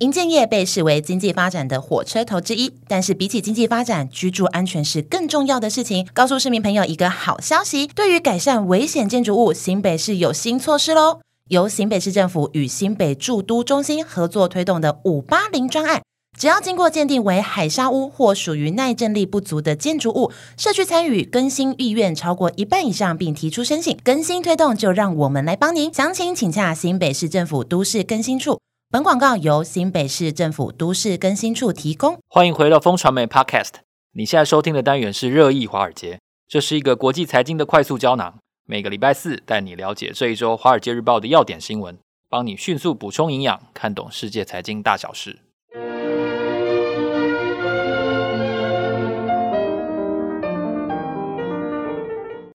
营建业被视为经济发展的火车头之一，但是比起经济发展，居住安全是更重要的事情。告诉市民朋友一个好消息，对于改善危险建筑物，新北市有新措施喽！由新北市政府与新北住都中心合作推动的五八零专案，只要经过鉴定为海砂屋或属于耐震力不足的建筑物，社区参与更新意愿超过一半以上，并提出申请更新推动，就让我们来帮您。详情请洽新北市政府都市更新处。本广告由新北市政府都市更新处提供。欢迎回到风传媒 Podcast。你现在收听的单元是热议华尔街，这是一个国际财经的快速胶囊。每个礼拜四带你了解这一周《华尔街日报》的要点新闻，帮你迅速补充营养，看懂世界财经大小事。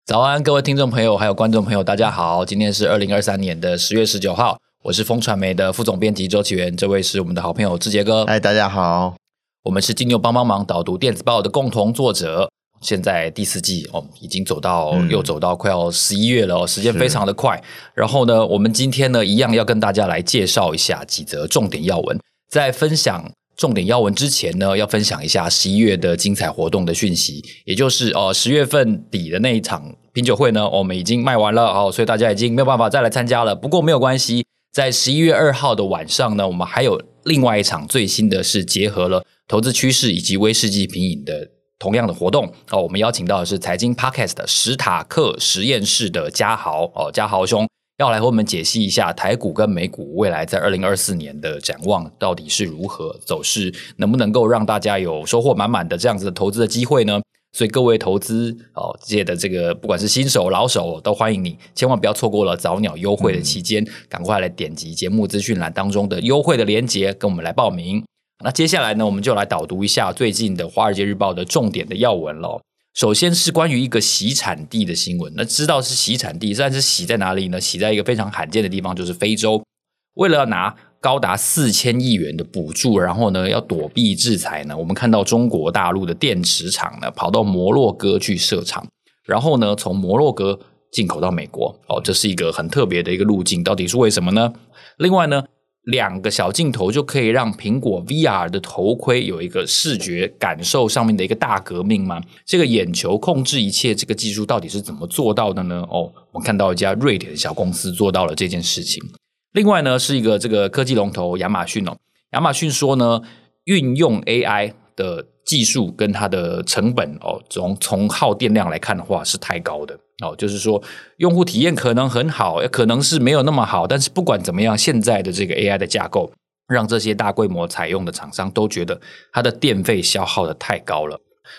早安，各位听众朋友，还有观众朋友，大家好。今天是二零二三年的十月十九号。我是风传媒的副总编辑周启源，这位是我们的好朋友志杰哥。嗨，大家好，我们是金牛帮帮忙导读电子报的共同作者。现在第四季哦，已经走到、嗯、又走到快要十一月了哦，时间非常的快。然后呢，我们今天呢，一样要跟大家来介绍一下几则重点要闻。在分享重点要闻之前呢，要分享一下十一月的精彩活动的讯息，也就是哦，十月份底的那一场品酒会呢，我们已经卖完了哦，所以大家已经没有办法再来参加了。不过没有关系。在十一月二号的晚上呢，我们还有另外一场最新的是结合了投资趋势以及威士忌品饮的同样的活动哦。我们邀请到的是财经 Podcast 的史塔克实验室的嘉豪哦，嘉豪兄要来和我们解析一下台股跟美股未来在二零二四年的展望到底是如何走势，能不能够让大家有收获满满的这样子的投资的机会呢？所以各位投资哦界的这个不管是新手老手都欢迎你，千万不要错过了早鸟优惠的期间，赶快来点击节目资讯栏当中的优惠的链接，跟我们来报名。那接下来呢，我们就来导读一下最近的《华尔街日报》的重点的要闻喽。首先是关于一个洗产地的新闻，那知道是洗产地，但是洗在哪里呢？洗在一个非常罕见的地方，就是非洲，为了要拿。高达四千亿元的补助，然后呢，要躲避制裁呢。我们看到中国大陆的电池厂呢，跑到摩洛哥去设厂，然后呢，从摩洛哥进口到美国。哦，这是一个很特别的一个路径，到底是为什么呢？另外呢，两个小镜头就可以让苹果 VR 的头盔有一个视觉感受上面的一个大革命吗？这个眼球控制一切这个技术到底是怎么做到的呢？哦，我们看到一家瑞典的小公司做到了这件事情。另外呢，是一个这个科技龙头亚马逊哦。亚马逊说呢，运用 AI 的技术跟它的成本哦，从从耗电量来看的话是太高的哦。就是说，用户体验可能很好，也可能是没有那么好。但是不管怎么样，现在的这个 AI 的架构，让这些大规模采用的厂商都觉得它的电费消耗的太高了。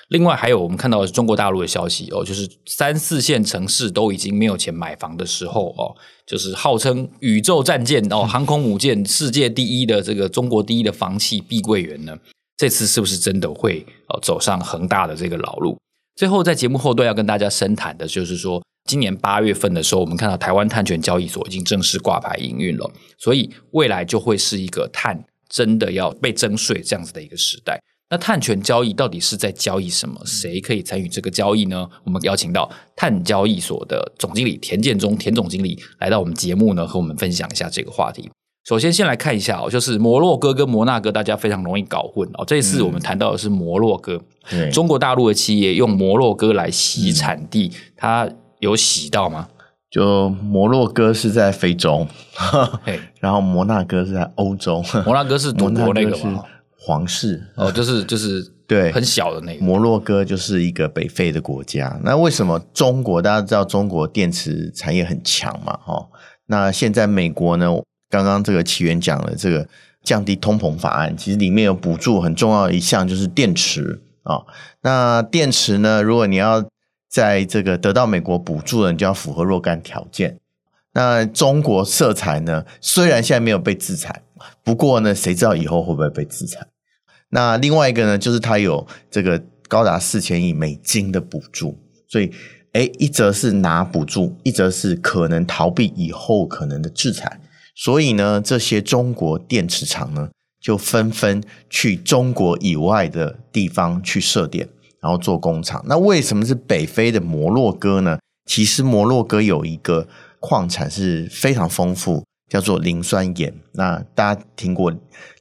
另外还有我们看到的中国大陆的消息哦，就是三四线城市都已经没有钱买房的时候哦，就是号称宇宙战舰哦，航空母舰世界第一的这个中国第一的房企碧桂园呢，这次是不是真的会哦走上恒大的这个老路？最后在节目后段要跟大家深谈的就是说，今年八月份的时候，我们看到台湾碳权交易所已经正式挂牌营运了，所以未来就会是一个碳真的要被征税这样子的一个时代。那碳权交易到底是在交易什么？谁可以参与这个交易呢？我们邀请到碳交易所的总经理田建中田总经理来到我们节目呢，和我们分享一下这个话题。首先，先来看一下哦，就是摩洛哥跟摩纳哥，大家非常容易搞混哦。这次我们谈到的是摩洛哥，嗯、中国大陆的企业用摩洛哥来洗产地，嗯、它有洗到吗？就摩洛哥是在非洲，然后摩纳哥是在欧洲，摩纳哥是独国 那个吗？皇室哦，就是就是对，很小的那个摩洛哥就是一个北非的国家。那为什么中国大家知道中国电池产业很强嘛？哈，那现在美国呢？刚刚这个起源讲了这个降低通膨法案，其实里面有补助很重要的一项就是电池啊。那电池呢，如果你要在这个得到美国补助的，你就要符合若干条件。那中国色彩呢，虽然现在没有被制裁，不过呢，谁知道以后会不会被制裁？那另外一个呢，就是它有这个高达四千亿美金的补助，所以，诶，一则是拿补助，一则是可能逃避以后可能的制裁，所以呢，这些中国电池厂呢，就纷纷去中国以外的地方去设点，然后做工厂。那为什么是北非的摩洛哥呢？其实摩洛哥有一个矿产是非常丰富，叫做磷酸盐。那大家听过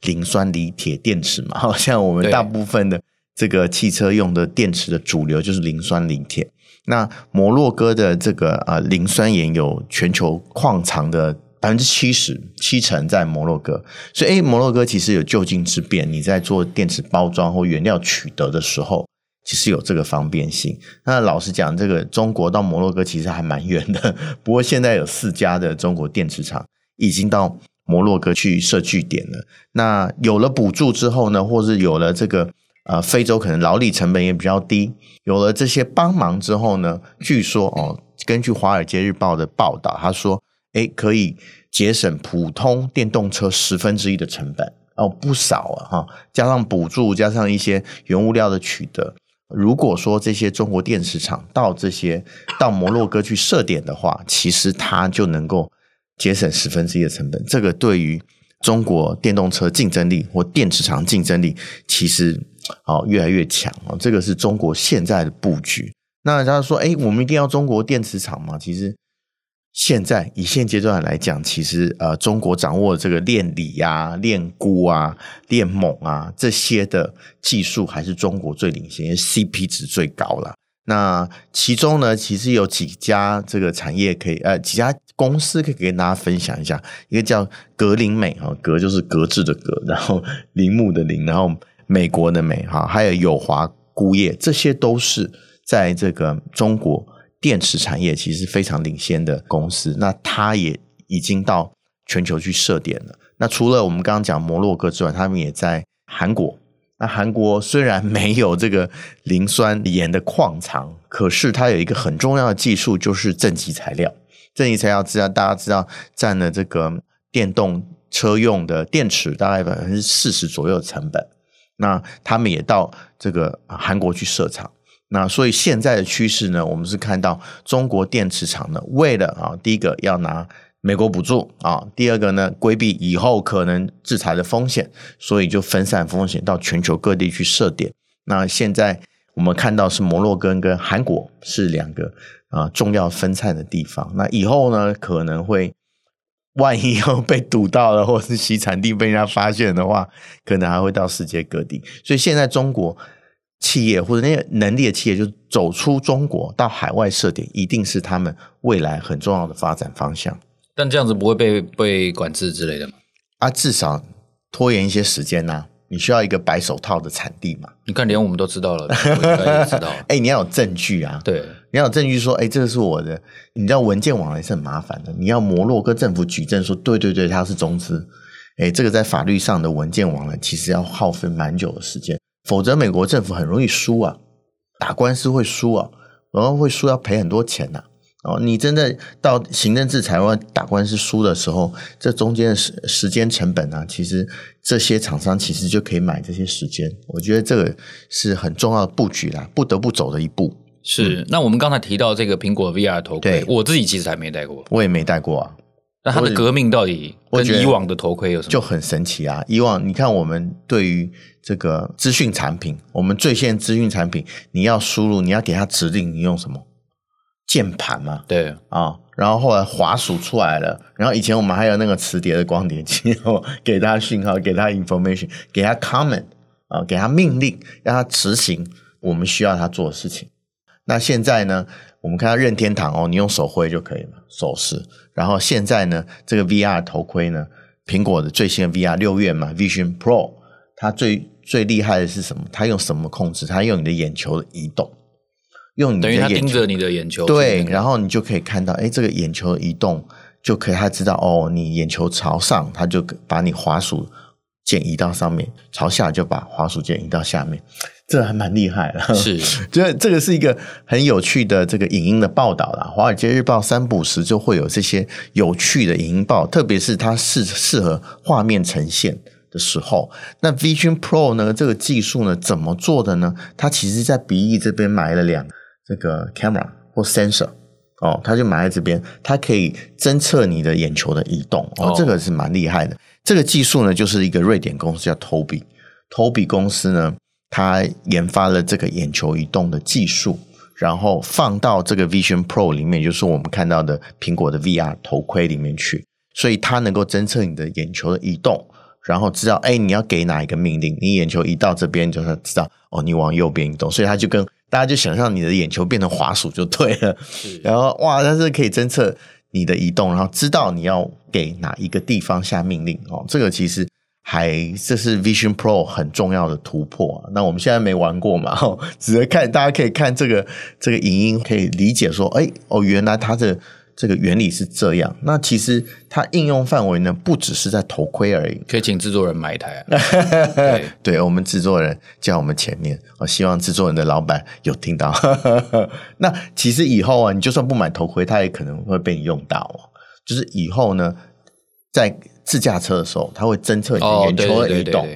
磷酸锂铁电池嘛？好像我们大部分的这个汽车用的电池的主流就是磷酸锂铁。那摩洛哥的这个呃磷酸盐有全球矿藏的百分之七十七成在摩洛哥，所以诶摩洛哥其实有就近之便，你在做电池包装或原料取得的时候，其实有这个方便性。那老实讲，这个中国到摩洛哥其实还蛮远的，不过现在有四家的中国电池厂已经到摩洛哥去设据点了。那有了补助之后呢，或是有了这个。呃，非洲可能劳力成本也比较低，有了这些帮忙之后呢，据说哦，根据《华尔街日报》的报道，他说，诶，可以节省普通电动车十分之一的成本哦，不少啊哈，加上补助，加上一些原物料的取得，如果说这些中国电池厂到这些到摩洛哥去设点的话，其实它就能够节省十分之一的成本，这个对于中国电动车竞争力或电池厂竞争力，其实。好，越来越强啊！这个是中国现在的布局。那人家说：“哎，我们一定要中国电池厂吗？”其实，现在以现阶段来讲，其实呃，中国掌握这个炼锂啊、炼钴啊、炼锰啊这些的技术，还是中国最领先，因为 CP 值最高了。那其中呢，其实有几家这个产业可以呃，几家公司可以跟大家分享一下。一个叫格林美哈，格就是格致的格，然后林木的林，然后。美国的美哈，还有友华钴业，这些都是在这个中国电池产业其实非常领先的公司。那它也已经到全球去设点了。那除了我们刚刚讲摩洛哥之外，他们也在韩国。那韩国虽然没有这个磷酸盐的矿藏，可是它有一个很重要的技术，就是正极材料。正极材料知道大家知道占了这个电动车用的电池大概百分之四十左右的成本。那他们也到这个韩国去设厂，那所以现在的趋势呢，我们是看到中国电池厂呢，为了啊，第一个要拿美国补助啊，第二个呢，规避以后可能制裁的风险，所以就分散风险到全球各地去设点。那现在我们看到是摩洛哥跟韩国是两个啊重要分散的地方，那以后呢可能会。万一又被堵到了，或者是其产地被人家发现的话，可能还会到世界各地。所以现在中国企业或者那些能力的企业，就走出中国到海外设点，一定是他们未来很重要的发展方向。但这样子不会被被管制之类的吗？啊，至少拖延一些时间呐、啊。你需要一个白手套的产地嘛？你看，连我们都知道了，知道。哎、欸，你要有证据啊！对，你要有证据说，哎、欸，这个是我的。你知道文件往来是很麻烦的，你要摩洛哥政府举证说，对对对，它是中资。哎、欸，这个在法律上的文件往来其实要耗费蛮久的时间，否则美国政府很容易输啊，打官司会输啊，然后会输要赔很多钱呐、啊。哦，你真的到行政制裁或打官司输的时候，这中间的时时间成本啊，其实这些厂商其实就可以买这些时间。我觉得这个是很重要的布局啦，不得不走的一步。是。那我们刚才提到这个苹果 VR 头盔，我自己其实还没戴过，我也没戴过啊。那它的革命到底跟以往的头盔有什么？就很神奇啊！以往你看，我们对于这个资讯产品，我们最先资讯产品，你要输入，你要给它指令，你用什么？键盘嘛，对啊、哦，然后后来滑鼠出来了，然后以前我们还有那个磁碟的光碟机，然后给他讯号，给他 information，给他 comment 啊、哦，给他命令，让他执行我们需要他做的事情。那现在呢，我们看到任天堂哦，你用手挥就可以了，手势。然后现在呢，这个 VR 头盔呢，苹果的最新的 VR 六月嘛，Vision Pro，它最最厉害的是什么？它用什么控制？它用你的眼球的移动。用你的眼球，等于他盯着你的眼球，对，然后你就可以看到，哎，这个眼球移动就可以，他知道哦，你眼球朝上，他就把你滑鼠键移到上面；朝下就把滑鼠键移到下面。这还蛮厉害的，是，这 这个是一个很有趣的这个影音的报道啦。华尔街日报三不时就会有这些有趣的影音报，特别是它适适合画面呈现的时候。那 Vision Pro 呢，这个技术呢，怎么做的呢？它其实在鼻翼这边埋了两。这个 camera 或 sensor 哦，它就埋在这边，它可以侦测你的眼球的移动哦，这个是蛮厉害的。这个技术呢，就是一个瑞典公司叫 Tobii，Tobii 公司呢，它研发了这个眼球移动的技术，然后放到这个 Vision Pro 里面，就是我们看到的苹果的 VR 头盔里面去。所以它能够侦测你的眼球的移动，然后知道哎你要给哪一个命令，你眼球移到这边就是知道哦你往右边移动，所以它就跟大家就想象你的眼球变成滑鼠就对了，然后哇它是可以侦测你的移动，然后知道你要给哪一个地方下命令哦，这个其实。还，这是 Vision Pro 很重要的突破啊。那我们现在没玩过嘛，哦，只是看，大家可以看这个这个影音，可以理解说，哎，哦，原来它的这个原理是这样。那其实它应用范围呢，不只是在头盔而已。可以请制作人买一台啊。对，对，我们制作人在我们前面，我希望制作人的老板有听到。那其实以后啊，你就算不买头盔，它也可能会被你用到哦。就是以后呢，在自驾车的时候，它会侦测你的眼球的移动，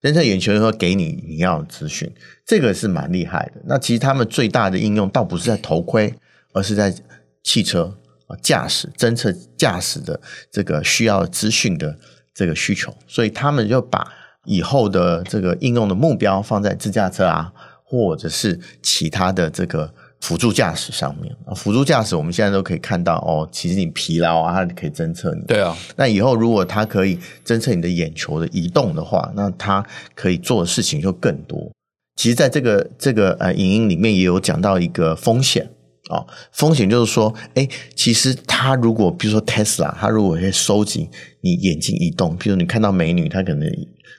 侦测眼球以后给你你要的资讯，这个是蛮厉害的。那其实他们最大的应用倒不是在头盔，而是在汽车啊驾驶侦测驾驶的这个需要资讯的这个需求，所以他们就把以后的这个应用的目标放在自驾车啊，或者是其他的这个。辅助驾驶上面啊，辅助驾驶我们现在都可以看到哦，其实你疲劳啊，它可以侦测你。对啊，那以后如果它可以侦测你的眼球的移动的话，那它可以做的事情就更多。其实，在这个这个呃影音里面也有讲到一个风险啊、哦，风险就是说，哎，其实他如果比如说 Tesla，它如果会收集你眼睛移动，比如你看到美女，他可能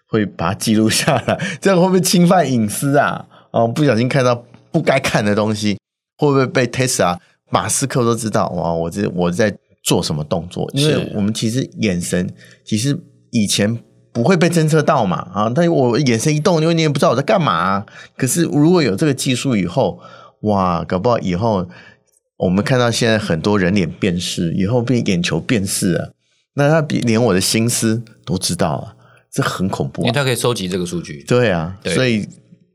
会把它记录下来，这样会不会侵犯隐私啊？哦，不小心看到不该看的东西。会不会被 Tesla、马斯克都知道？哇，我这我在做什么动作？因为我们其实眼神其实以前不会被侦测到嘛，啊，但我眼神一动，因为你也不知道我在干嘛。可是如果有这个技术以后，哇，搞不好以后我们看到现在很多人脸辨识，以后变眼球辨识啊，那他比连我的心思都知道了，这很恐怖啊。因为他可以收集这个数据。对啊，对所以。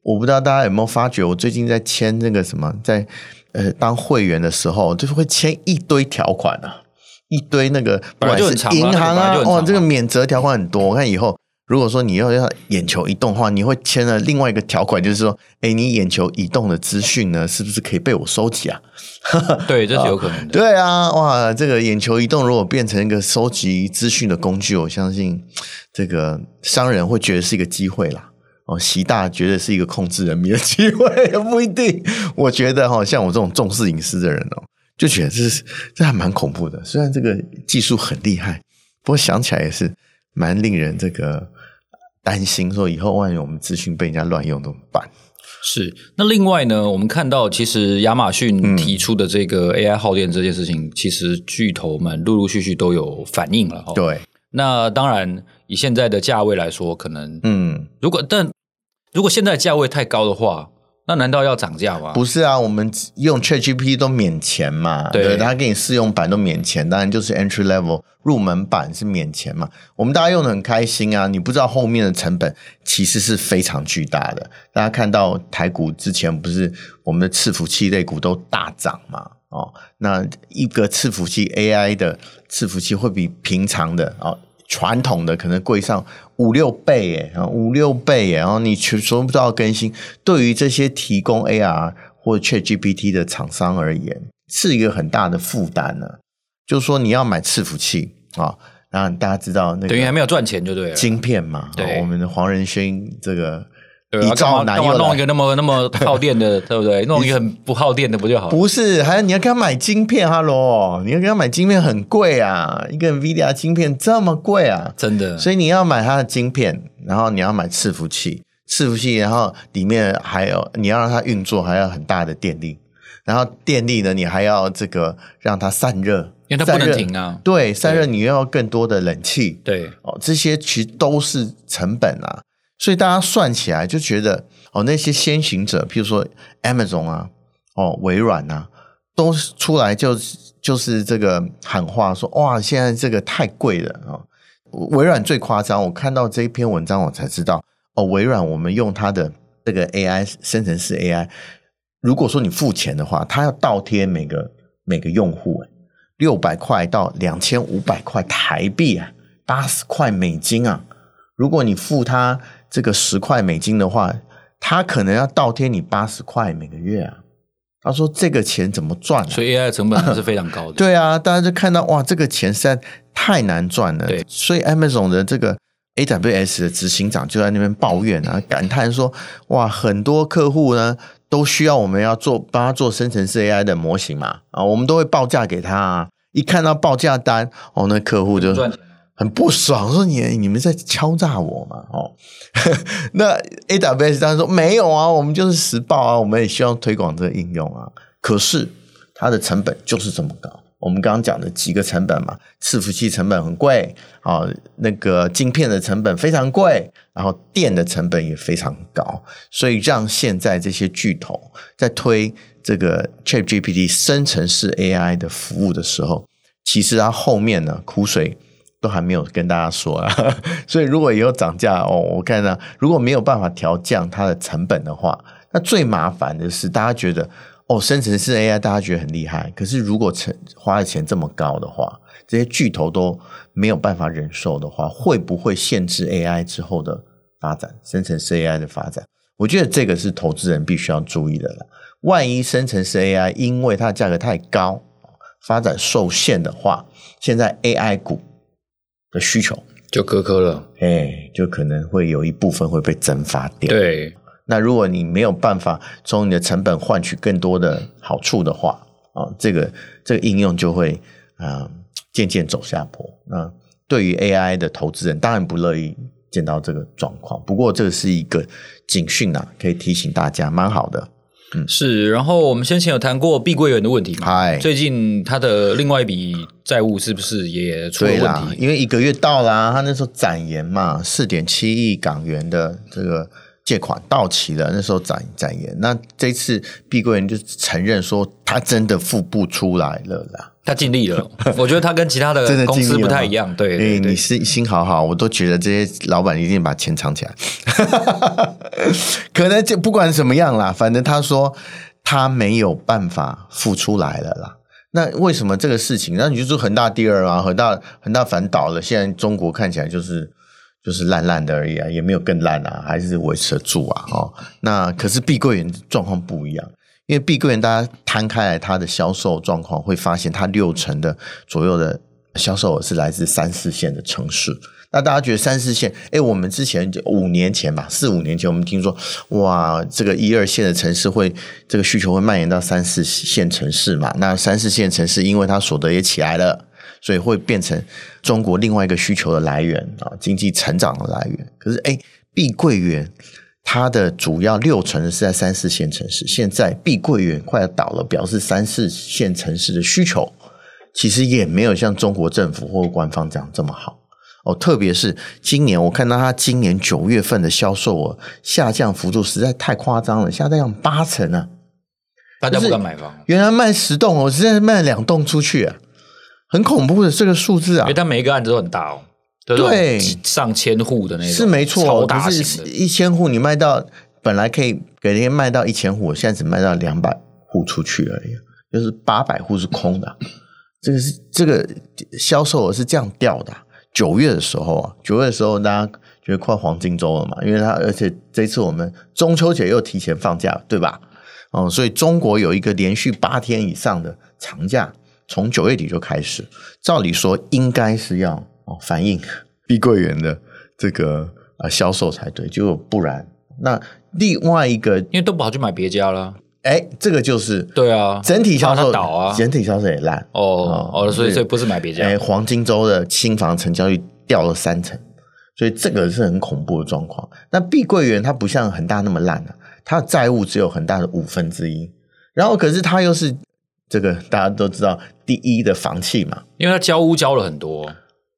我不知道大家有没有发觉，我最近在签那个什么，在呃当会员的时候，就是会签一堆条款啊，一堆那个不管是银行啊，哇，这个免责条款很多。我看以后如果说你要要眼球移动的话，你会签了另外一个条款，就是说，哎，你眼球移动的资讯呢，是不是可以被我收集啊？对，这是有可能的。对啊，哇，这个眼球移动如果变成一个收集资讯的工具，我相信 这个商人会觉得是一个机会啦。哦，习大觉得是一个控制人民的机会，不一定。我觉得哈，像我这种重视隐私的人哦，就觉得这是这还蛮恐怖的。虽然这个技术很厉害，不过想起来也是蛮令人这个担心，说以后万一我们资讯被人家乱用怎么办？是。那另外呢，我们看到其实亚马逊提出的这个 AI 耗电这件事情，嗯、其实巨头们陆陆续续都有反应了。对。那当然，以现在的价位来说，可能嗯，如果但如果现在价位太高的话，那难道要涨价吗？不是啊，我们用 ChatGPT 都免钱嘛，对，对，他给你试用版都免钱，当然就是 Entry Level 入门版是免钱嘛。我们大家用的很开心啊，你不知道后面的成本其实是非常巨大的。大家看到台股之前不是我们的伺服器类股都大涨嘛？哦，那一个伺服器 AI 的伺服器会比平常的哦传统的可能贵上五六倍耶，啊五六倍耶，然后你全全部都要更新，对于这些提供 AR 或 ChatGPT 的厂商而言，是一个很大的负担呢。就是说你要买伺服器啊，然后大家知道那个等于还没有赚钱就对了，晶片嘛，对，我们的黄仁勋这个。一招难用，弄一个那么 那么耗电的，对不对？弄一个很不耗电的不就好了？不是，还要你要给他买晶片，Hello，你要给他买晶片很贵啊，一个 NVIDIA 晶片这么贵啊，真的。所以你要买它的晶片，然后你要买伺服器，伺服器，然后里面还有你要让它运作，还要很大的电力，然后电力呢，你还要这个让它散热，因为它不能停啊。对，散热你又要更多的冷气，对哦，这些其实都是成本啊。所以大家算起来就觉得哦，那些先行者，譬如说 Amazon 啊，哦，微软啊，都出来就就是这个喊话说，哇，现在这个太贵了啊！微软最夸张，我看到这一篇文章我才知道哦，微软我们用它的这个 AI 生成式 AI，如果说你付钱的话，它要倒贴每个每个用户六百块到两千五百块台币啊，八十块美金啊，如果你付它。这个十块美金的话，他可能要倒贴你八十块每个月啊，他说这个钱怎么赚啊？所以 AI 的成本还是非常高的。对啊，大家就看到哇，这个钱实在太难赚了。对，所以 Amazon 的这个 AWS 的执行长就在那边抱怨啊，感叹说哇，很多客户呢都需要我们要做帮他做生成式 AI 的模型嘛啊，我们都会报价给他啊，一看到报价单哦，那客户就很不爽，说你你们在敲诈我嘛哦。那 AWS 当然说没有啊，我们就是实报啊，我们也希望推广这个应用啊。可是它的成本就是这么高。我们刚刚讲的几个成本嘛，伺服器成本很贵啊，那个晶片的成本非常贵，然后电的成本也非常高，所以让现在这些巨头在推这个 ChatGPT 生成式 AI 的服务的时候，其实它后面呢苦水。都还没有跟大家说啊，所以如果以后涨价哦，我看呢，如果没有办法调降它的成本的话，那最麻烦的是大家觉得哦，生成式 AI 大家觉得很厉害，可是如果成花的钱这么高的话，这些巨头都没有办法忍受的话，会不会限制 AI 之后的发展？生成式 AI 的发展，我觉得这个是投资人必须要注意的了。万一生成式 AI 因为它的价格太高，发展受限的话，现在 AI 股。的需求就苛刻了，哎，就可能会有一部分会被蒸发掉。对，那如果你没有办法从你的成本换取更多的好处的话，啊，这个这个应用就会啊渐渐走下坡。那对于 AI 的投资人，当然不乐意见到这个状况。不过这是一个警讯啊，可以提醒大家，蛮好的。嗯，是。然后我们先前有谈过碧桂园的问题嘛？嗨，最近他的另外一笔债务是不是也出了问题？因为一个月到了啊，他那时候展延嘛，四点七亿港元的这个借款到期了，那时候展展延。那这次碧桂园就承认说，他真的付不出来了啦。他尽力了，我觉得他跟其他的 公司不太一样。对，对，对，你是心好好，我都觉得这些老板一定把钱藏起来。可能就不管怎么样啦，反正他说他没有办法付出来了啦。那为什么这个事情？那你就说恒大第二啊，恒大恒大反倒了，现在中国看起来就是就是烂烂的而已啊，也没有更烂啊，还是维持得住啊。哦，那可是碧桂园状况不一样。因为碧桂园，大家摊开来它的销售状况，会发现它六成的左右的销售额是来自三四线的城市。那大家觉得三四线？哎，我们之前五年前吧，四五年前，我们听说，哇，这个一二线的城市会这个需求会蔓延到三四线城市嘛？那三四线城市因为它所得也起来了，所以会变成中国另外一个需求的来源啊，经济成长的来源。可是，哎，碧桂园。它的主要六成是在三四线城市，现在碧桂园快要倒了，表示三四线城市的需求其实也没有像中国政府或官方讲这么好哦。特别是今年，我看到它今年九月份的销售额下降幅度实在太夸张了，下降八成啊！大家不敢买房，原来卖十栋，我现在卖两栋出去啊，很恐怖的这个数字啊！因为它每一个案子都很大哦。对，上千户的那种是没错，超大型的，是一千户你卖到本来可以给人家卖到一千户，现在只卖到两百户出去而已，就是八百户是空的。这个是这个销售额是这样掉的。九月的时候啊，九月的时候大家觉得快黄金周了嘛，因为它而且这次我们中秋节又提前放假，对吧？哦，所以中国有一个连续八天以上的长假，从九月底就开始，照理说应该是要。哦，反映 碧桂园的这个呃销售才对，结果不然那另外一个，因为都不好去买别家了，哎，这个就是对啊，整体销售倒啊，整体销售也烂哦哦，所以所以不是买别家，哎，黄金周的新房成交率掉了三成，所以这个是很恐怖的状况。那碧桂园它不像恒大那么烂啊，它的债务只有恒大的五分之一，然后可是它又是这个大家都知道第一的房契嘛，因为他交屋交了很多。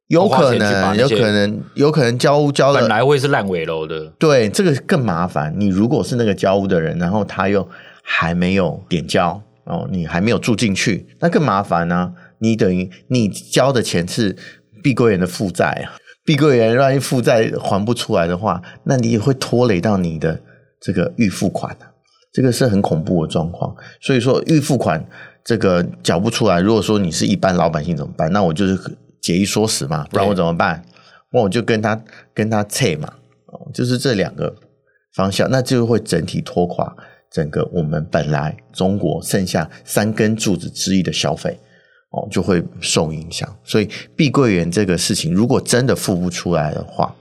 有可能，有可能，有可能交屋交的本来会是烂尾楼的，对，这个更麻烦。你如果是那个交屋的人，然后他又还没有点交哦，你还没有住进去，那更麻烦呢、啊。你等于你交的钱是碧桂园的负债啊，碧桂园万一负债还不出来的话，那你也会拖累到你的这个预付款、啊、这个是很恐怖的状况。所以说预付款这个缴不出来，如果说你是一般老百姓怎么办？那我就是。节衣缩食嘛，不然我怎么办？那我就跟他跟他拆嘛，哦，就是这两个方向，那就会整体拖垮整个我们本来中国剩下三根柱子之一的消费哦，就会受影响。所以碧桂园这个事情，如果真的付不出来的话，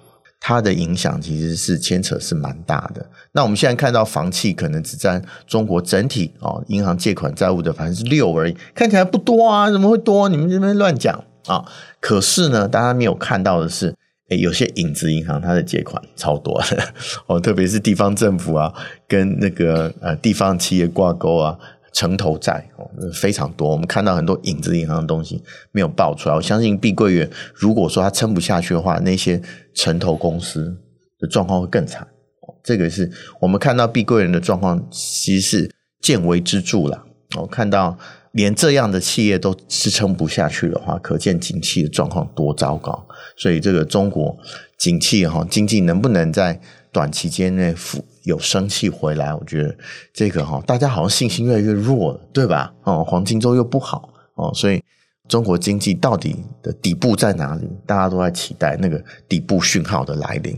它的影响其实是牵扯是蛮大的。那我们现在看到房企可能只占中国整体哦银行借款债务的百分之六而已，看起来不多啊，怎么会多？你们这边乱讲啊！可是呢，大家没有看到的是，诶有些影子银行它的借款超多的 哦，特别是地方政府啊，跟那个呃地方企业挂钩啊。城投债哦，非常多。我们看到很多影子银行的东西没有爆出来。我相信碧桂园如果说它撑不下去的话，那些城投公司的状况会更惨。这个是我们看到碧桂园的状况，其实是见微知著了。我看到连这样的企业都支撑不下去的话，可见景气的状况多糟糕。所以这个中国景气哈，经济能不能在短期间内复有生气回来，我觉得这个哈，大家好像信心越来越弱了，对吧？哦，黄金周又不好哦，所以中国经济到底的底部在哪里？大家都在期待那个底部讯号的来临。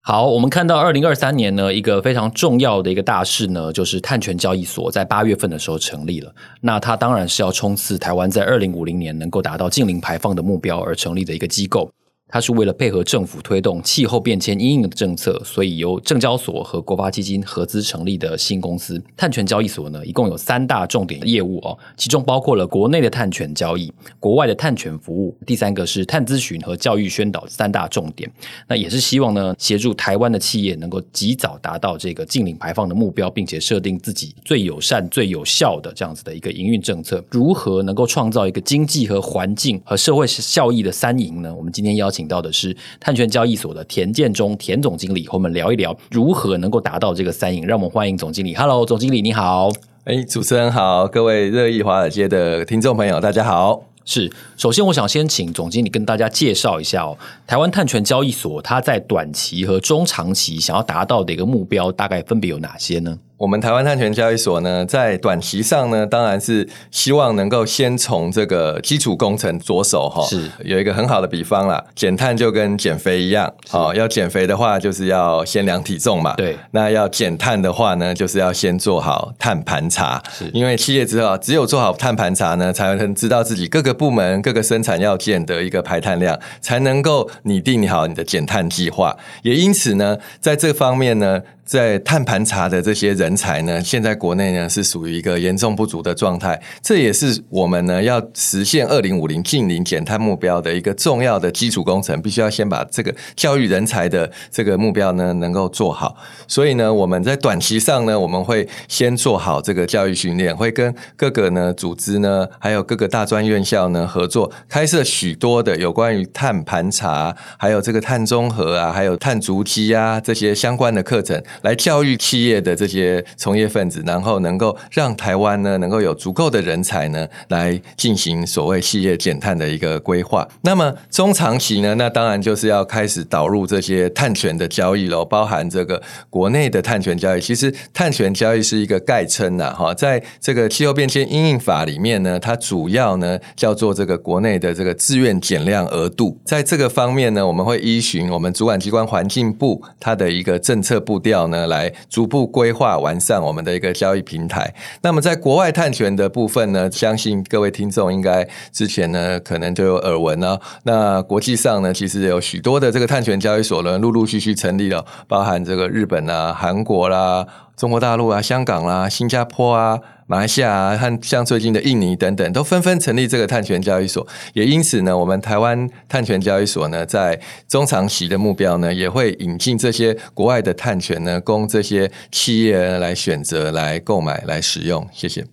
好，我们看到二零二三年呢，一个非常重要的一个大事呢，就是碳权交易所在八月份的时候成立了。那它当然是要冲刺台湾在二零五零年能够达到净零排放的目标而成立的一个机构。它是为了配合政府推动气候变迁因应的政策，所以由证交所和国发基金合资成立的新公司碳权交易所呢，一共有三大重点业务哦，其中包括了国内的碳权交易、国外的碳权服务，第三个是碳咨询和教育宣导三大重点。那也是希望呢，协助台湾的企业能够及早达到这个净零排放的目标，并且设定自己最友善、最有效的这样子的一个营运政策。如何能够创造一个经济和环境和社会效益的三赢呢？我们今天邀请。到的是碳权交易所的田建中田总经理，和我们聊一聊如何能够达到这个三赢。让我们欢迎总经理。Hello，总经理你好。哎，主持人好，各位热议华尔街的听众朋友，大家好。是，首先我想先请总经理跟大家介绍一下哦，台湾碳权交易所它在短期和中长期想要达到的一个目标，大概分别有哪些呢？我们台湾碳权交易所呢，在短期上呢，当然是希望能够先从这个基础工程着手哈。是有一个很好的比方啦，减碳就跟减肥一样，好，要减肥的话就是要先量体重嘛。对，那要减碳的话呢，就是要先做好碳盘查。是，因为企业之后只有做好碳盘查呢，才能知道自己各个部门、各个生产要件的一个排碳量，才能够拟定好你的减碳计划。也因此呢，在这方面呢。在碳盘查的这些人才呢，现在国内呢是属于一个严重不足的状态，这也是我们呢要实现二零五零净零减碳目标的一个重要的基础工程，必须要先把这个教育人才的这个目标呢能够做好。所以呢，我们在短期上呢，我们会先做好这个教育训练，会跟各个呢组织呢，还有各个大专院校呢合作，开设许多的有关于碳盘查，还有这个碳中和啊，还有碳足迹啊这些相关的课程。来教育企业的这些从业分子，然后能够让台湾呢能够有足够的人才呢来进行所谓企业减碳的一个规划。那么中长期呢，那当然就是要开始导入这些碳权的交易喽，包含这个国内的碳权交易。其实碳权交易是一个概称呐，哈，在这个气候变迁因应法里面呢，它主要呢叫做这个国内的这个自愿减量额度。在这个方面呢，我们会依循我们主管机关环境部它的一个政策步调。呢，来逐步规划完善我们的一个交易平台。那么，在国外探权的部分呢，相信各位听众应该之前呢可能就有耳闻了。那国际上呢，其实有许多的这个探权交易所呢，陆陆续续成立了，包含这个日本啊、韩国啦、中国大陆啊、香港啦、新加坡啊。马来西亚和像最近的印尼等等，都纷纷成立这个碳权交易所。也因此呢，我们台湾碳权交易所呢，在中长期的目标呢，也会引进这些国外的碳权呢，供这些企业来选择、来购买、来使用。谢谢。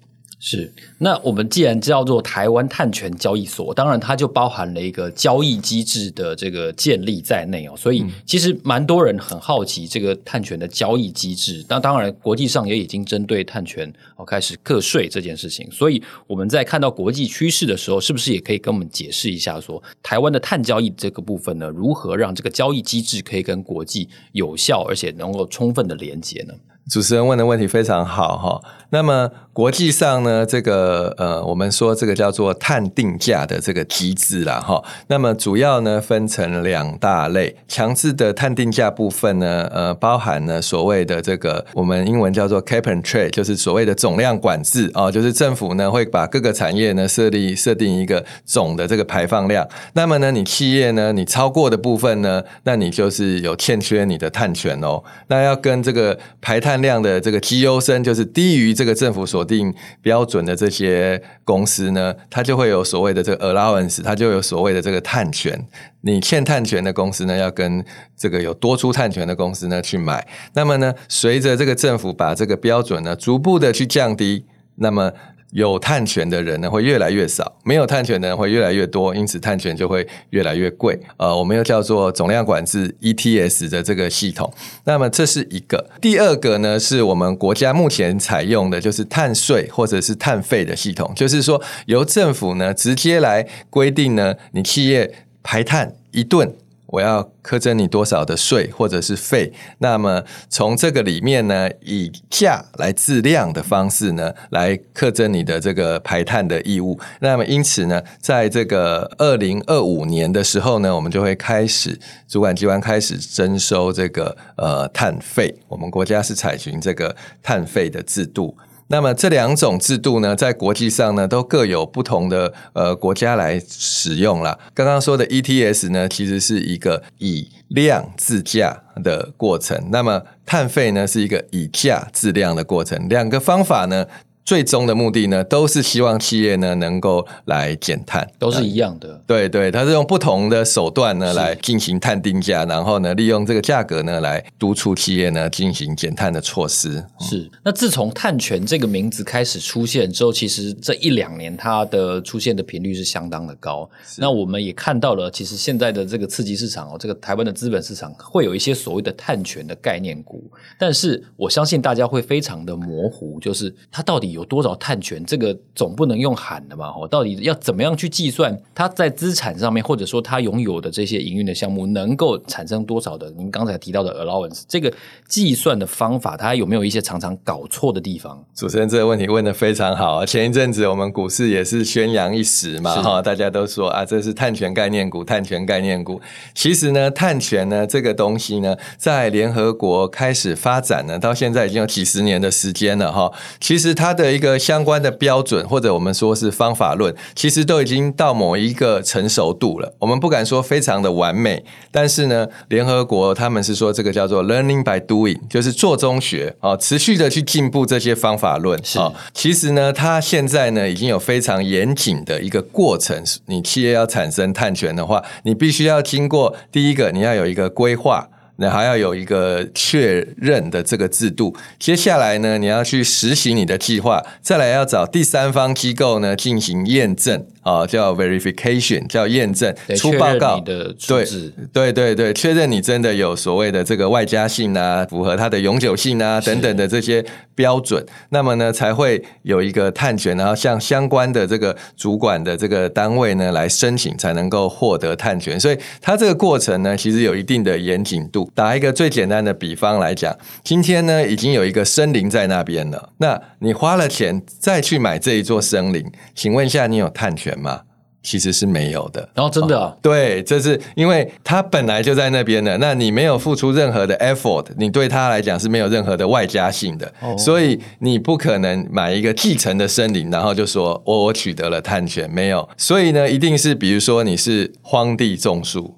是，那我们既然叫做台湾碳权交易所，当然它就包含了一个交易机制的这个建立在内哦，所以其实蛮多人很好奇这个碳权的交易机制。那当然，国际上也已经针对碳权哦开始课税这件事情。所以我们在看到国际趋势的时候，是不是也可以跟我们解释一下，说台湾的碳交易这个部分呢，如何让这个交易机制可以跟国际有效而且能够充分的连接呢？主持人问的问题非常好哈。那么国际上呢，这个呃，我们说这个叫做碳定价的这个机制啦哈。那么主要呢分成两大类，强制的碳定价部分呢，呃，包含呢所谓的这个我们英文叫做 cap and trade，就是所谓的总量管制啊，就是政府呢会把各个产业呢设立设定一个总的这个排放量。那么呢，你企业呢，你超过的部分呢，那你就是有欠缺你的碳权哦。那要跟这个排碳量的这个绩优生，就是低于。这个政府锁定标准的这些公司呢，它就会有所谓的这个 allowance，它就有所谓的这个碳权。你欠碳权的公司呢，要跟这个有多出碳权的公司呢去买。那么呢，随着这个政府把这个标准呢逐步的去降低，那么。有碳权的人呢会越来越少，没有碳权的人会越来越多，因此碳权就会越来越贵。呃，我们又叫做总量管制 ETS 的这个系统。那么这是一个，第二个呢是我们国家目前采用的就是碳税或者是碳费的系统，就是说由政府呢直接来规定呢，你企业排碳一吨。我要苛征你多少的税或者是费？那么从这个里面呢，以价来质量的方式呢，来苛征你的这个排碳的义务。那么因此呢，在这个二零二五年的时候呢，我们就会开始主管机关开始征收这个呃碳费。我们国家是采取这个碳费的制度。那么这两种制度呢，在国际上呢，都各有不同的呃国家来使用啦。刚刚说的 ETS 呢，其实是一个以量制价的过程。那么碳费呢，是一个以价制量的过程。两个方法呢，最终的目的呢，都是希望企业呢能够来减碳，都是一样的。嗯、对对，它是用不同的手段呢来进行碳定价，然后呢利用这个价格呢来督促企业呢进行减碳的措施。是。那自从碳权这个名字开始出现之后，其实这一两年它的出现的频率是相当的高。那我们也看到了，其实现在的这个刺激市场哦，这个台湾的资本市场会有一些所谓的碳权的概念股，但是我相信大家会非常的模糊，就是它到底有。有多少碳权？这个总不能用喊的嘛？哦到底要怎么样去计算？它在资产上面，或者说它拥有的这些营运的项目，能够产生多少的？您刚才提到的 allowance，这个计算的方法，它有没有一些常常搞错的地方？主持人这个问题问的非常好。前一阵子我们股市也是宣扬一时嘛，哈，大家都说啊，这是碳权概念股，碳权概念股。其实呢，碳权呢这个东西呢，在联合国开始发展呢，到现在已经有几十年的时间了，哈。其实它的一个相关的标准，或者我们说是方法论，其实都已经到某一个成熟度了。我们不敢说非常的完美，但是呢，联合国他们是说这个叫做 learning by doing，就是做中学啊，持续的去进步这些方法论啊。其实呢，它现在呢已经有非常严谨的一个过程。你企业要产生碳权的话，你必须要经过第一个，你要有一个规划。那还要有一个确认的这个制度，接下来呢，你要去实行你的计划，再来要找第三方机构呢进行验证。啊，叫 verification，叫验证，出报告的对对对对，确认你真的有所谓的这个外加性啊，符合它的永久性啊等等的这些标准，那么呢才会有一个探权，然后向相关的这个主管的这个单位呢来申请，才能够获得探权。所以它这个过程呢，其实有一定的严谨度。打一个最简单的比方来讲，今天呢已经有一个森林在那边了，那你花了钱再去买这一座森林，请问一下，你有碳权吗？其实是没有的。然后真的、啊哦，对，这是因为它本来就在那边的。那你没有付出任何的 effort，你对它来讲是没有任何的外加性的。哦、所以你不可能买一个继承的森林，然后就说我我取得了碳权，没有。所以呢，一定是比如说你是荒地种树，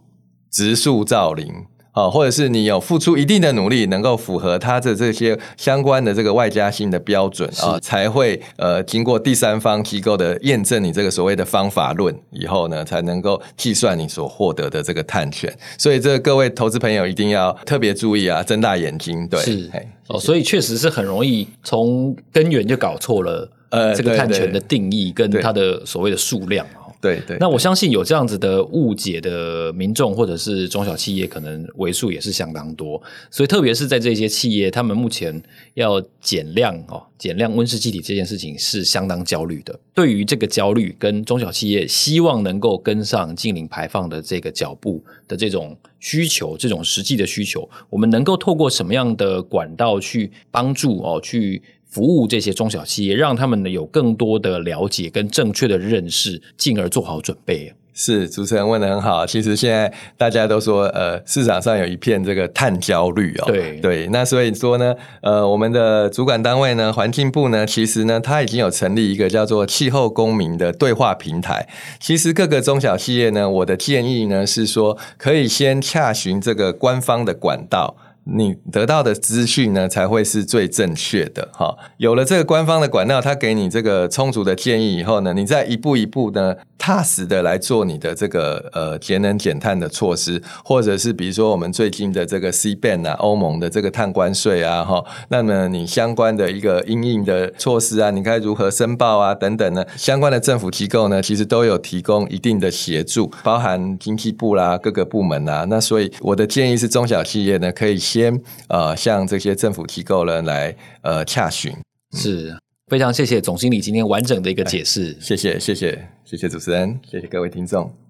植树造林。啊，或者是你有付出一定的努力，能够符合它的这些相关的这个外加性的标准啊，才会呃经过第三方机构的验证，你这个所谓的方法论以后呢，才能够计算你所获得的这个碳权。所以这各位投资朋友一定要特别注意啊，睁大眼睛。对，是哦，所以确实是很容易从根源就搞错了呃这个碳权的定义跟它的所谓的数量。对对。那我相信有这样子的误解的民众或者是中小企业，可能为数也是相当多。所以特别是在这些企业，他们目前要减量哦，减量温室气体这件事情是相当焦虑的。对于这个焦虑，跟中小企业希望能够跟上净零排放的这个脚步的这种需求，这种实际的需求，我们能够透过什么样的管道去帮助哦，去服务这些中小企业，让他们呢有更多的了解跟正确的认识，进而做好准备。是，主持人问得很好。其实现在大家都说，呃，市场上有一片这个碳焦虑哦。对对，那所以说呢，呃，我们的主管单位呢，环境部呢，其实呢，它已经有成立一个叫做气候公民的对话平台。其实各个中小企业呢，我的建议呢是说，可以先洽询这个官方的管道。你得到的资讯呢，才会是最正确的哈。有了这个官方的管道，他给你这个充足的建议以后呢，你再一步一步呢，踏实的来做你的这个呃节能减碳的措施，或者是比如说我们最近的这个 C ban 啊，欧盟的这个碳关税啊哈，那么你相关的一个应应的措施啊，你该如何申报啊等等呢？相关的政府机构呢，其实都有提供一定的协助，包含经济部啦、各个部门啊。那所以我的建议是，中小企业呢可以。先呃，向这些政府机构呢来呃洽询，是非常谢谢总经理今天完整的一个解释，谢谢谢谢谢谢主持人，谢谢各位听众。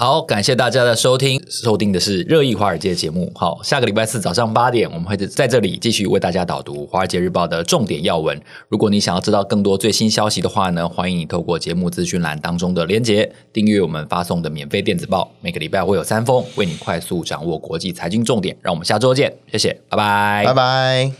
好，感谢大家的收听，收听的是热议华尔街节目。好，下个礼拜四早上八点，我们会在这里继续为大家导读《华尔街日报》的重点要闻。如果你想要知道更多最新消息的话呢，欢迎你透过节目资讯栏当中的连结，订阅我们发送的免费电子报。每个礼拜会有三封，为你快速掌握国际财经重点。让我们下周见，谢谢，拜拜，拜拜。